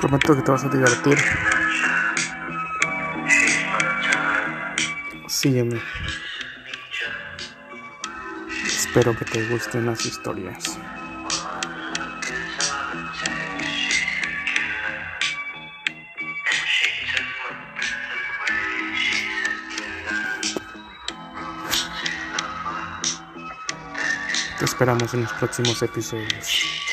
Prometo que te vas a divertir. Sígueme. Espero que te gusten las historias. Te esperamos en los próximos episodios.